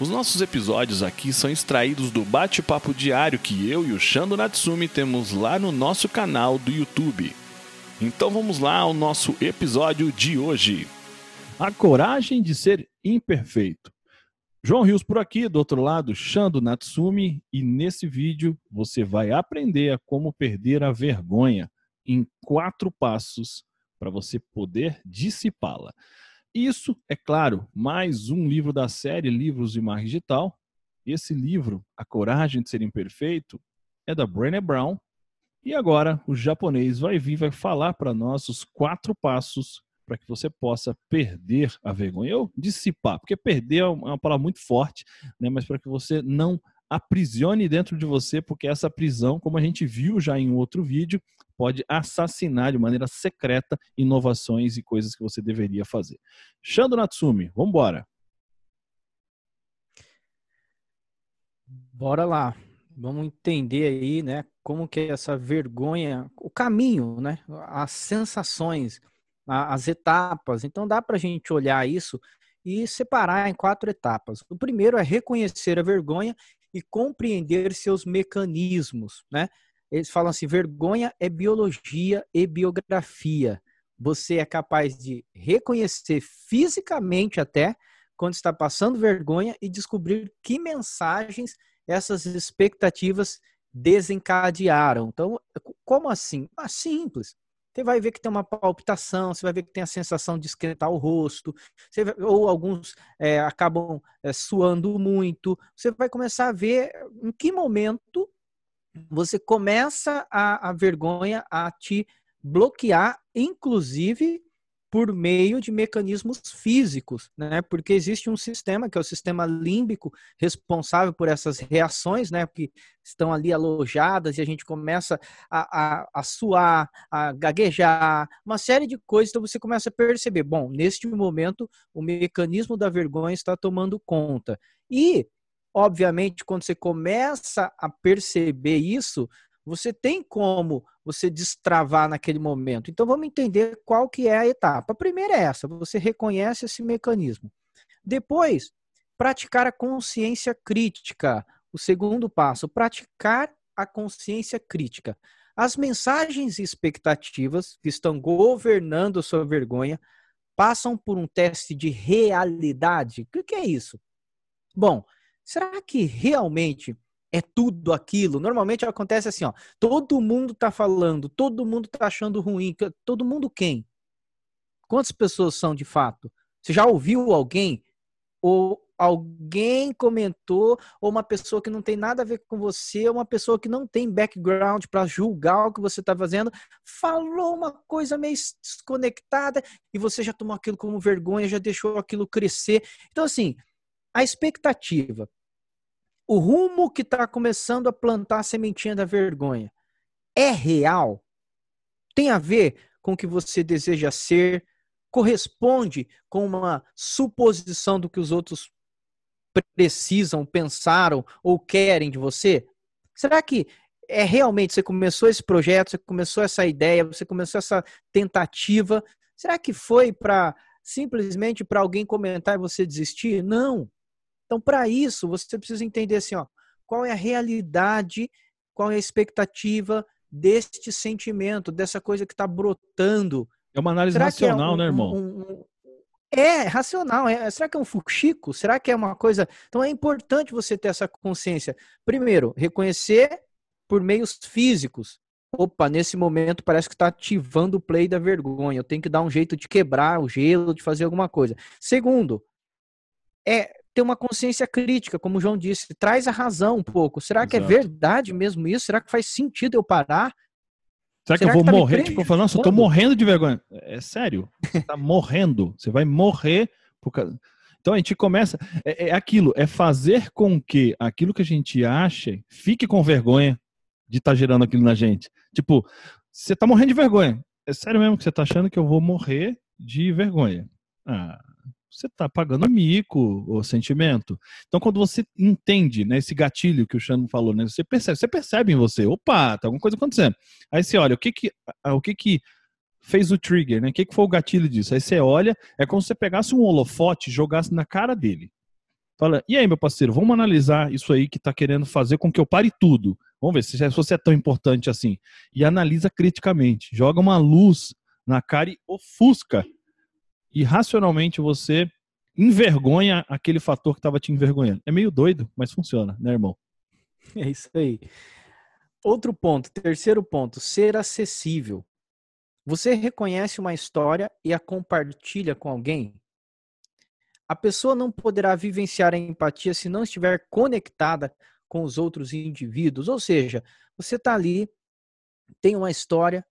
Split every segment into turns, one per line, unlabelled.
Os nossos episódios aqui são extraídos do bate-papo diário que eu e o Shando Natsumi temos lá no nosso canal do YouTube. Então vamos lá ao nosso episódio de hoje. A coragem de ser imperfeito. João Rios por aqui, do outro lado, Shando Natsumi, e nesse vídeo você vai aprender a como perder a vergonha em quatro passos para você poder dissipá-la. Isso, é claro, mais um livro da série Livros de Mar Digital. Esse livro, A Coragem de Ser Imperfeito, é da Brené Brown. E agora o japonês vai vir vai falar para nós os quatro passos para que você possa perder a vergonha. Eu dissipar, porque perder é uma palavra muito forte, né? mas para que você não aprisione dentro de você, porque essa prisão, como a gente viu já em outro vídeo, pode assassinar de maneira secreta inovações e coisas que você deveria fazer. Shando Natsumi, vamos embora.
Bora lá. Vamos entender aí, né, como que essa vergonha, o caminho, né, as sensações, as etapas. Então dá para a gente olhar isso e separar em quatro etapas. O primeiro é reconhecer a vergonha e compreender seus mecanismos, né? Eles falam assim: vergonha é biologia e biografia. Você é capaz de reconhecer fisicamente até quando está passando vergonha e descobrir que mensagens essas expectativas desencadearam. Então, como assim? Ah, simples. Você vai ver que tem uma palpitação, você vai ver que tem a sensação de esquentar o rosto, vai, ou alguns é, acabam é, suando muito. Você vai começar a ver em que momento você começa a, a vergonha a te bloquear, inclusive por meio de mecanismos físicos, né? Porque existe um sistema que é o sistema límbico responsável por essas reações, né? Que estão ali alojadas e a gente começa a, a, a suar, a gaguejar, uma série de coisas. Então você começa a perceber, bom, neste momento o mecanismo da vergonha está tomando conta. E, obviamente, quando você começa a perceber isso, você tem como você destravar naquele momento. Então vamos entender qual que é a etapa. A primeira é essa, você reconhece esse mecanismo. Depois, praticar a consciência crítica. O segundo passo, praticar a consciência crítica. As mensagens e expectativas que estão governando a sua vergonha passam por um teste de realidade. O que é isso? Bom, será que realmente é tudo aquilo. Normalmente acontece assim, ó, todo mundo tá falando, todo mundo tá achando ruim, todo mundo quem? Quantas pessoas são de fato? Você já ouviu alguém ou alguém comentou ou uma pessoa que não tem nada a ver com você, uma pessoa que não tem background para julgar o que você está fazendo, falou uma coisa meio desconectada e você já tomou aquilo como vergonha, já deixou aquilo crescer. Então assim, a expectativa o rumo que está começando a plantar a sementinha da vergonha é real? Tem a ver com o que você deseja ser? Corresponde com uma suposição do que os outros precisam, pensaram ou querem de você? Será que é realmente você começou esse projeto, você começou essa ideia, você começou essa tentativa? Será que foi para simplesmente para alguém comentar e você desistir? Não. Então, para isso, você precisa entender assim, ó, qual é a realidade, qual é a expectativa deste sentimento, dessa coisa que está brotando.
É uma análise será é racional, é um, né, irmão? Um, um,
é, racional. É, será que é um fuxico? Será que é uma coisa. Então é importante você ter essa consciência. Primeiro, reconhecer por meios físicos. Opa, nesse momento parece que está ativando o play da vergonha. Eu tenho que dar um jeito de quebrar o gelo, de fazer alguma coisa. Segundo, é ter uma consciência crítica, como o João disse, traz a razão um pouco. Será Exato. que é verdade mesmo isso? Será que faz sentido eu parar?
Será, Será que eu vou que tá morrer? Tipo, eu falo, nossa, eu tô morrendo de vergonha. É sério. Você tá morrendo. Você vai morrer por causa. Então a gente começa. É, é, aquilo, é fazer com que aquilo que a gente acha fique com vergonha. de estar tá gerando aquilo na gente. Tipo, você tá morrendo de vergonha. É sério mesmo que você tá achando que eu vou morrer de vergonha? Ah, você tá pagando mico, o sentimento. Então, quando você entende, né, esse gatilho que o Xano falou, né, você percebe, você percebe em você, opa, tá alguma coisa acontecendo. Aí você olha, o que que, o que que fez o trigger, né? O que, que foi o gatilho disso? Aí você olha, é como se você pegasse um holofote e jogasse na cara dele. Fala, e aí, meu parceiro, vamos analisar isso aí que tá querendo fazer com que eu pare tudo. Vamos ver se você é tão importante assim. E analisa criticamente. Joga uma luz na cara e ofusca. E racionalmente você envergonha aquele fator que estava te envergonhando. É meio doido, mas funciona, né, irmão?
É isso aí. Outro ponto, terceiro ponto, ser acessível. Você reconhece uma história e a compartilha com alguém? A pessoa não poderá vivenciar a empatia se não estiver conectada com os outros indivíduos. Ou seja, você está ali, tem uma história,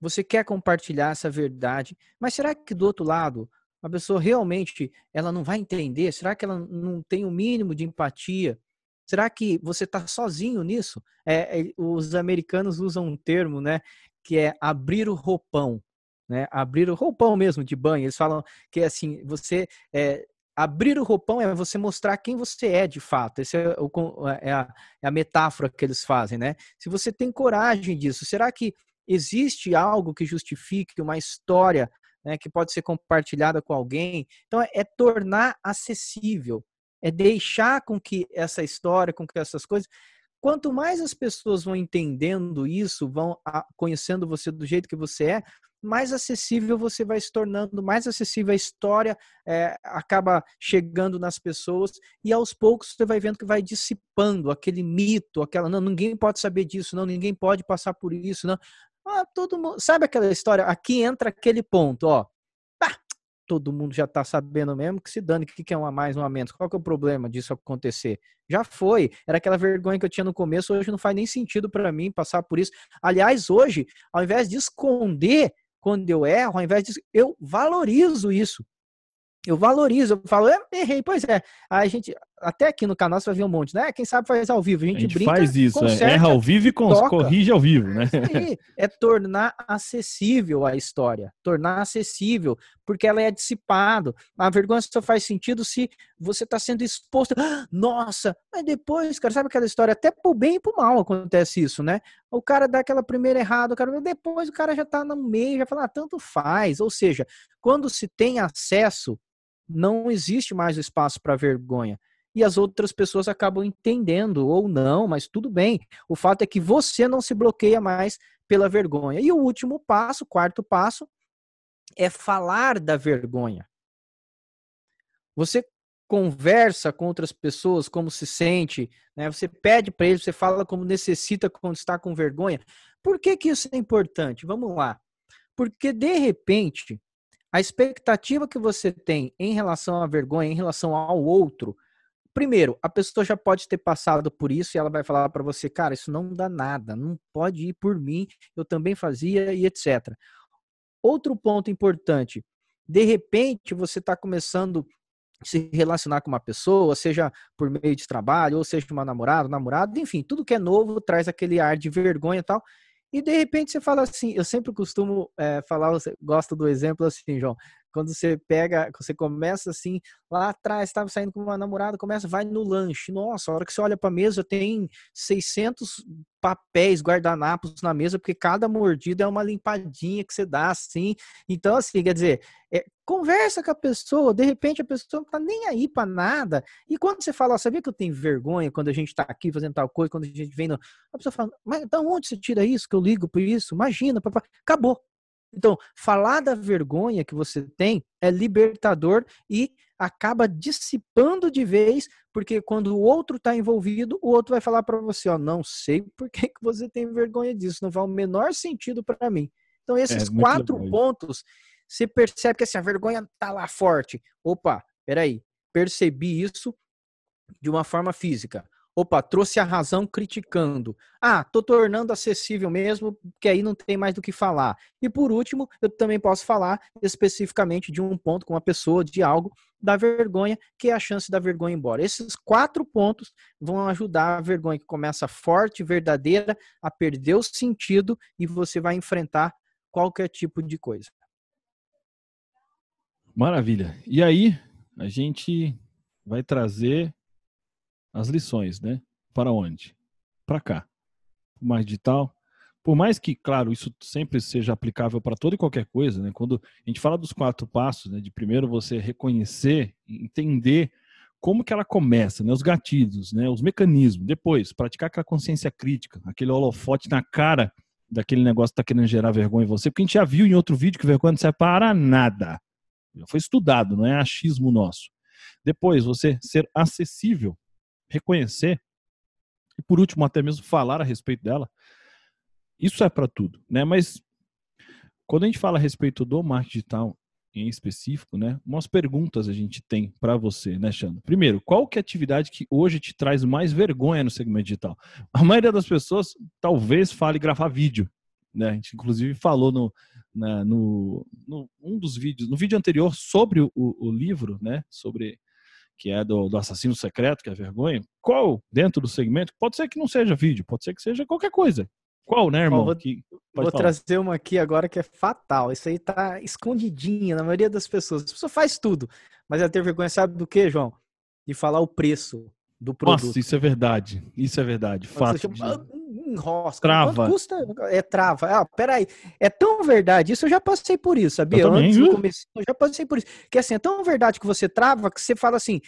você quer compartilhar essa verdade, mas será que do outro lado a pessoa realmente ela não vai entender? Será que ela não tem o mínimo de empatia? Será que você está sozinho nisso? É, é, os americanos usam um termo, né, que é abrir o roupão, né? Abrir o roupão mesmo de banho. Eles falam que assim, você é, abrir o roupão é você mostrar quem você é de fato. Essa é, é, é a metáfora que eles fazem, né? Se você tem coragem disso, será que existe algo que justifique uma história né, que pode ser compartilhada com alguém? Então, é, é tornar acessível, é deixar com que essa história, com que essas coisas Quanto mais as pessoas vão entendendo isso, vão conhecendo você do jeito que você é, mais acessível você vai se tornando, mais acessível a história é, acaba chegando nas pessoas e aos poucos você vai vendo que vai dissipando aquele mito, aquela não ninguém pode saber disso, não ninguém pode passar por isso, não. Ah, todo mundo sabe aquela história? Aqui entra aquele ponto, ó todo mundo já está sabendo mesmo que se dane, o que, que é um a mais, um a menos. Qual que é o problema disso acontecer? Já foi. Era aquela vergonha que eu tinha no começo, hoje não faz nem sentido para mim passar por isso. Aliás, hoje, ao invés de esconder quando eu erro, ao invés de. Eu valorizo isso. Eu valorizo, eu falo, eu errei, pois é. A gente, até aqui no canal você vai ver um monte, né? Quem sabe faz ao vivo. A gente, a gente brinca,
faz isso, é. erra ao vivo e corrige ao vivo, né?
É tornar acessível a história, tornar acessível, porque ela é dissipado. A vergonha só faz sentido se você está sendo exposto. Nossa, mas depois, cara, sabe aquela história? Até pro bem e pro mal acontece isso, né? O cara dá aquela primeira errada, o cara, depois o cara já está no meio, já fala, ah, tanto faz. Ou seja, quando se tem acesso não existe mais espaço para vergonha. E as outras pessoas acabam entendendo ou não, mas tudo bem. O fato é que você não se bloqueia mais pela vergonha. E o último passo, quarto passo, é falar da vergonha. Você conversa com outras pessoas, como se sente, né? Você pede para eles, você fala como necessita quando está com vergonha. Por que, que isso é importante? Vamos lá. Porque de repente a expectativa que você tem em relação à vergonha, em relação ao outro, primeiro, a pessoa já pode ter passado por isso e ela vai falar para você, cara, isso não dá nada, não pode ir por mim, eu também fazia e etc. Outro ponto importante, de repente você está começando a se relacionar com uma pessoa, seja por meio de trabalho, ou seja uma namorada, namorado, enfim, tudo que é novo traz aquele ar de vergonha e tal. E de repente você fala assim, eu sempre costumo é, falar, gosto do exemplo assim, João, quando você pega, você começa assim, lá atrás, estava saindo com uma namorada, começa, vai no lanche. Nossa, a hora que você olha para a mesa, tem 600 papéis, guardanapos na mesa, porque cada mordida é uma limpadinha que você dá assim. Então, assim, quer dizer, é, conversa com a pessoa, de repente a pessoa não tá nem aí para nada. E quando você fala, sabia que eu tenho vergonha quando a gente tá aqui fazendo tal coisa, quando a gente vem no... A pessoa fala, mas da onde você tira isso que eu ligo por isso? Imagina, papai. Acabou. Então, falar da vergonha que você tem é libertador e acaba dissipando de vez, porque quando o outro está envolvido, o outro vai falar para você, ó, não sei por que, que você tem vergonha disso, não faz o menor sentido para mim. Então, esses é, quatro legal. pontos, você percebe que assim, a vergonha tá lá forte. Opa, peraí, percebi isso de uma forma física. Opa, trouxe a razão criticando. Ah, tô tornando acessível mesmo, que aí não tem mais do que falar. E por último, eu também posso falar especificamente de um ponto com uma pessoa, de algo da vergonha, que é a chance da vergonha embora. Esses quatro pontos vão ajudar a vergonha que começa forte, verdadeira, a perder o sentido e você vai enfrentar qualquer tipo de coisa.
Maravilha. E aí, a gente vai trazer as lições, né? Para onde? Para cá. Mais digital. Por mais que, claro, isso sempre seja aplicável para toda e qualquer coisa, né? Quando a gente fala dos quatro passos, né? De primeiro você reconhecer, entender como que ela começa, né? Os gatilhos, né? Os mecanismos. Depois, praticar aquela consciência crítica, aquele holofote na cara daquele negócio que está querendo gerar vergonha em você, porque a gente já viu em outro vídeo que vergonha não serve para nada. Já foi estudado, não é achismo nosso. Depois, você ser acessível reconhecer e por último até mesmo falar a respeito dela. Isso é para tudo, né? Mas quando a gente fala a respeito do marketing digital em específico, né? Umas perguntas a gente tem para você, né, Xandro? Primeiro, qual que é a atividade que hoje te traz mais vergonha no segmento digital? A maioria das pessoas talvez fale gravar vídeo, né? A gente inclusive falou no, na, no, no um dos vídeos, no vídeo anterior sobre o, o livro, né? Sobre que é do, do, assassino secreto, que é vergonha, qual dentro do segmento? Pode ser que não seja vídeo, pode ser que seja qualquer coisa. Qual, né, irmão?
vou,
que,
vou trazer uma aqui agora que é fatal. Isso aí tá escondidinha na maioria das pessoas. A pessoa faz tudo, mas ela tem vergonha, sabe do que, João? De falar o preço do produto. Nossa,
isso é verdade. Isso é verdade. Fato. Chama,
de... enrosca.
Trava.
Quanto custa? É trava. Ah, peraí. É tão verdade. Isso eu já passei por isso, sabia?
Eu também,
Antes do começo, eu já passei por isso. Que assim, é tão verdade que você trava que você fala assim.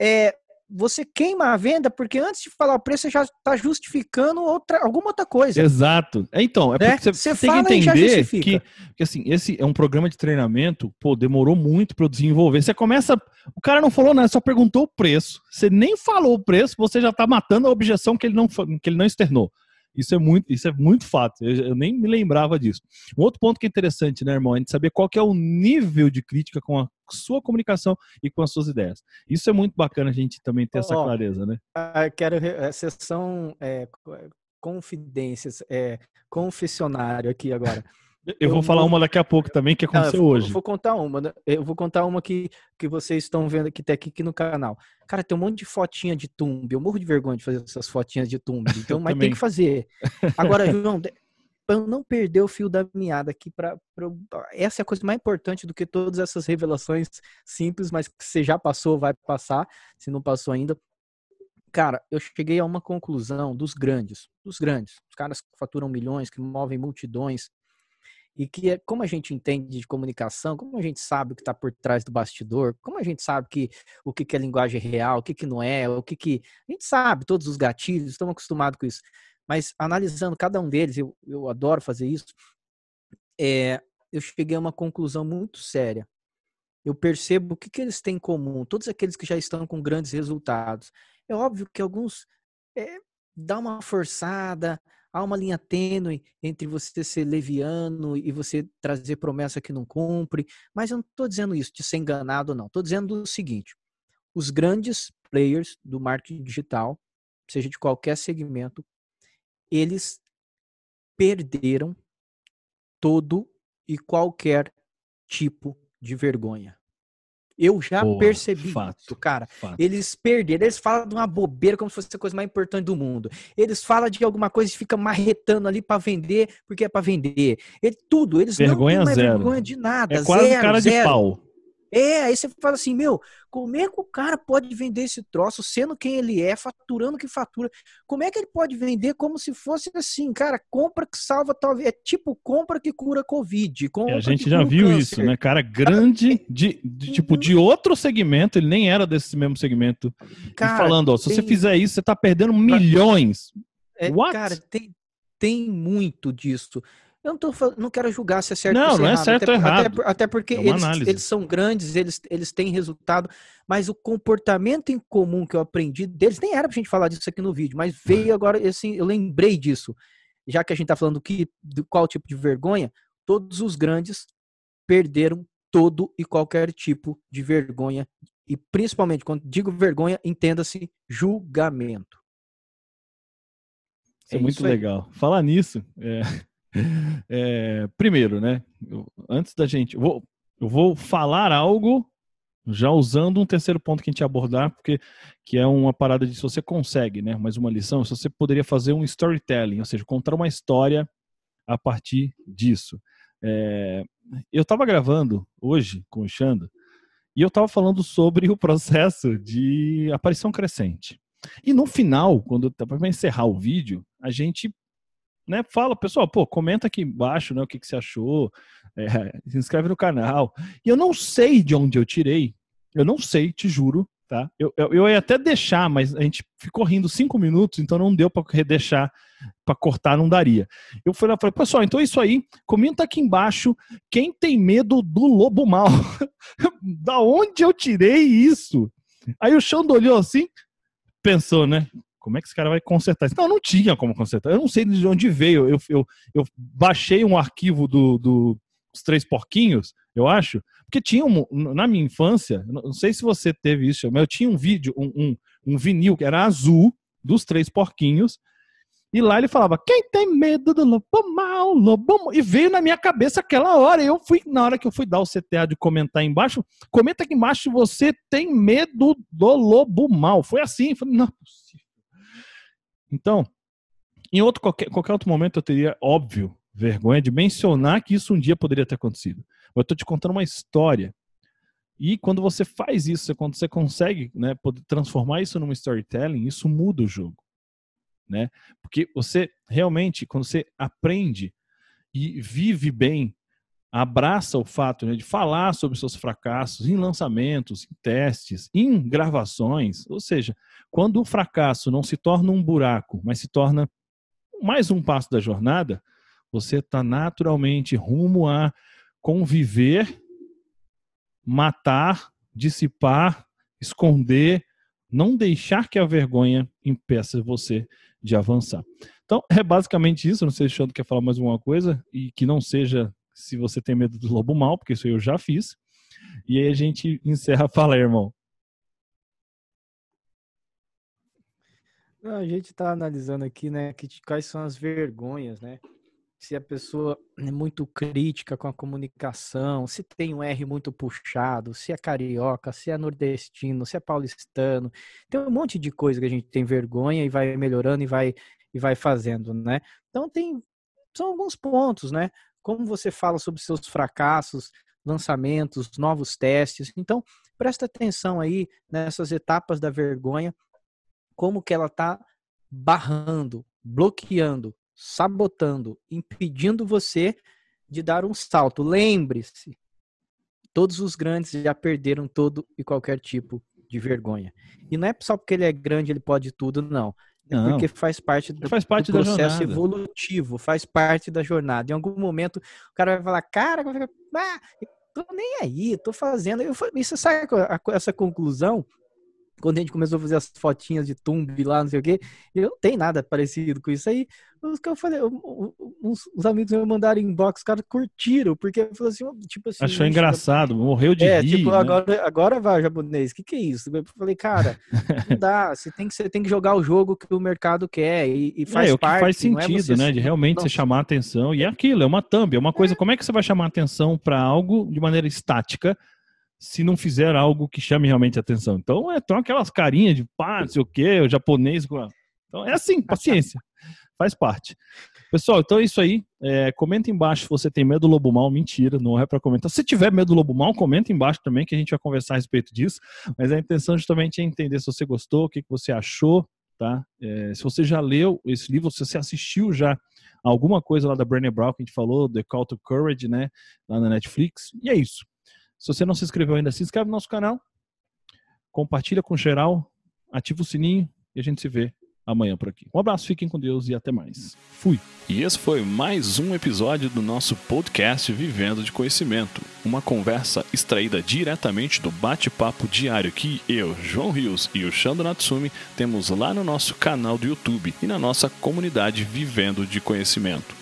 É, você queima a venda porque antes de falar o preço você já está justificando outra, alguma outra coisa.
Exato. Então, é né? porque você, você tem que entender que, que, assim, esse é um programa de treinamento, pô, demorou muito para eu desenvolver. Você começa, o cara não falou nada, só perguntou o preço. Você nem falou o preço, você já está matando a objeção que ele não que ele não externou. Isso é muito, isso é muito fato. Eu, eu, nem me lembrava disso. Um outro ponto que é interessante, né, irmão, é a gente saber qual que é o nível de crítica com a sua comunicação e com as suas ideias. Isso é muito bacana a gente também ter essa clareza, né?
Quero a sessão é, confidências, é, confessionário aqui agora.
Eu, vou falar uma daqui a pouco também que aconteceu
não,
hoje.
Vou contar uma. Né? Eu vou contar uma que, que vocês estão vendo aqui, tá aqui, aqui no canal. Cara, tem um monte de fotinha de tumbi. Eu morro de vergonha de fazer essas fotinhas de tumbi. Então, mas tem que fazer. Agora, João, para eu não perder o fio da meada aqui, pra, pra, essa é a coisa mais importante do que todas essas revelações simples, mas que você já passou, vai passar, se não passou ainda. Cara, eu cheguei a uma conclusão dos grandes, dos grandes, os caras que faturam milhões, que movem multidões, e que é, como a gente entende de comunicação, como a gente sabe o que está por trás do bastidor, como a gente sabe que o que, que é linguagem real, o que, que não é, o que, que a gente sabe todos os gatilhos, estamos acostumados com isso. Mas analisando cada um deles, eu, eu adoro fazer isso. É, eu cheguei a uma conclusão muito séria. Eu percebo o que, que eles têm em comum, todos aqueles que já estão com grandes resultados. É óbvio que alguns é, dá uma forçada, há uma linha tênue entre você ser leviano e você trazer promessa que não cumpre, mas eu não estou dizendo isso de ser enganado, não. Estou dizendo o seguinte: os grandes players do marketing digital, seja de qualquer segmento, eles perderam todo e qualquer tipo de vergonha. Eu já Boa, percebi fato, isso, cara. Fato. Eles perderam, eles falam de uma bobeira como se fosse a coisa mais importante do mundo. Eles falam de alguma coisa e ficam marretando ali para vender, porque é para vender. Ele, tudo, eles
vergonha
não
têm mais
vergonha de nada.
É quase zero, cara zero. de pau.
É, aí você fala assim, meu, como é que o cara pode vender esse troço sendo quem ele é, faturando que fatura? Como é que ele pode vender como se fosse assim, cara, compra que salva talvez, é tipo compra que cura Covid.
É, a gente já viu câncer. isso, né, cara, grande, de, de, tipo, de outro segmento, ele nem era desse mesmo segmento. Cara, e falando, ó, se tem... você fizer isso, você tá perdendo milhões.
É, What? Cara, tem, tem muito disso. Eu não, tô, não quero julgar se é certo
não,
ou se
é não é certo até, ou errado.
Até, até porque é eles, eles, são grandes, eles, eles têm resultado, mas o comportamento em comum que eu aprendi deles, nem era pra gente falar disso aqui no vídeo, mas veio agora, assim, eu lembrei disso. Já que a gente tá falando que, do qual tipo de vergonha, todos os grandes perderam todo e qualquer tipo de vergonha. E principalmente, quando digo vergonha, entenda-se julgamento.
Isso é, é muito legal. Falar nisso, é, é, primeiro, né? Eu, antes da gente. Eu vou, eu vou falar algo já usando um terceiro ponto que a gente ia abordar, porque que é uma parada de se você consegue, né? Mais uma lição, se você poderia fazer um storytelling, ou seja, contar uma história a partir disso. É, eu estava gravando hoje com o Xando e eu estava falando sobre o processo de aparição crescente. E no final, quando vai encerrar o vídeo, a gente né, fala, pessoal, pô, comenta aqui embaixo né, o que, que você achou, é, se inscreve no canal. E eu não sei de onde eu tirei, eu não sei, te juro, tá? Eu, eu, eu ia até deixar, mas a gente ficou rindo cinco minutos, então não deu para deixar, para cortar, não daria. Eu fui lá e falei, pessoal, então é isso aí, comenta aqui embaixo quem tem medo do lobo mal. da onde eu tirei isso? Aí o Xando olhou assim, pensou, né? Como é que esse cara vai consertar isso? Não, não tinha como consertar. Eu não sei de onde veio. Eu, eu, eu baixei um arquivo do, do, dos Três Porquinhos, eu acho, porque tinha um, na minha infância, não sei se você teve isso, mas eu tinha um vídeo, um, um, um vinil que era azul, dos Três Porquinhos, e lá ele falava: Quem tem medo do lobo mal, lobo mal? E veio na minha cabeça aquela hora. Eu fui, na hora que eu fui dar o CTA de comentar embaixo, comenta aqui embaixo se você tem medo do lobo mal. Foi assim. Falei, não é possível. Então, em outro, qualquer, qualquer outro momento eu teria, óbvio, vergonha de mencionar que isso um dia poderia ter acontecido. Eu estou te contando uma história. E quando você faz isso, quando você consegue né, transformar isso numa storytelling, isso muda o jogo né? Porque você realmente, quando você aprende e vive bem, abraça o fato né, de falar sobre seus fracassos em lançamentos, em testes, em gravações, ou seja, quando o fracasso não se torna um buraco, mas se torna mais um passo da jornada, você está naturalmente rumo a conviver, matar, dissipar, esconder, não deixar que a vergonha impeça você de avançar. Então, é basicamente isso. Não sei se o Xandro quer falar mais alguma coisa e que não seja se você tem medo do lobo mal, porque isso eu já fiz. E aí a gente encerra. Fala, irmão.
a gente está analisando aqui, né, que, quais são as vergonhas, né? Se a pessoa é muito crítica com a comunicação, se tem um R muito puxado, se é carioca, se é nordestino, se é paulistano. Tem um monte de coisa que a gente tem vergonha e vai melhorando e vai, e vai fazendo, né? Então tem são alguns pontos, né? Como você fala sobre seus fracassos, lançamentos, novos testes. Então, presta atenção aí nessas etapas da vergonha como que ela está barrando, bloqueando, sabotando, impedindo você de dar um salto. Lembre-se, todos os grandes já perderam todo e qualquer tipo de vergonha. E não é só porque ele é grande ele pode tudo, não. É não. porque faz parte do,
faz parte
do processo evolutivo, faz parte da jornada. Em algum momento o cara vai falar, cara, ah, tô nem aí, tô fazendo. Eu, isso sai essa conclusão quando a gente começou a fazer as fotinhas de tumbi lá, não sei o quê, eu não tenho nada parecido com isso aí. Os que eu falei, uns, uns amigos me mandaram inbox, os caras curtiram, porque eu falei assim, tipo assim.
Achou engraçado, morreu de
é,
rir.
Tipo,
né?
agora, agora vai, japonês, o que, que é isso? Eu falei, cara, não dá, você tem, que, você tem que jogar o jogo que o mercado quer e, e faz
é,
parte.
É, o que faz sentido, é né? De realmente não, você chamar a atenção. E é aquilo, é uma thumb, é uma coisa. É. Como é que você vai chamar a atenção para algo de maneira estática? Se não fizer algo que chame realmente atenção. Então, é, tão aquelas carinhas de pá, não sei o quê, o japonês. Então, é assim, paciência. Faz parte. Pessoal, então é isso aí. É, comenta embaixo se você tem medo do lobo mal. Mentira, não é para comentar. Se tiver medo do lobo mal, comenta embaixo também que a gente vai conversar a respeito disso. Mas a intenção justamente é entender se você gostou, o que, que você achou, tá? É, se você já leu esse livro, se você assistiu já alguma coisa lá da Brené Brown que a gente falou, The Call to Courage, né? Lá na Netflix. E é isso. Se você não se inscreveu ainda, se inscreve no nosso canal, compartilha com geral, ativa o sininho e a gente se vê amanhã por aqui. Um abraço, fiquem com Deus e até mais. Fui.
E esse foi mais um episódio do nosso podcast Vivendo de Conhecimento.
uma conversa extraída diretamente do bate-papo diário que eu, João Rios e o Shando Natsumi temos lá no nosso canal do YouTube e na nossa comunidade Vivendo de Conhecimento.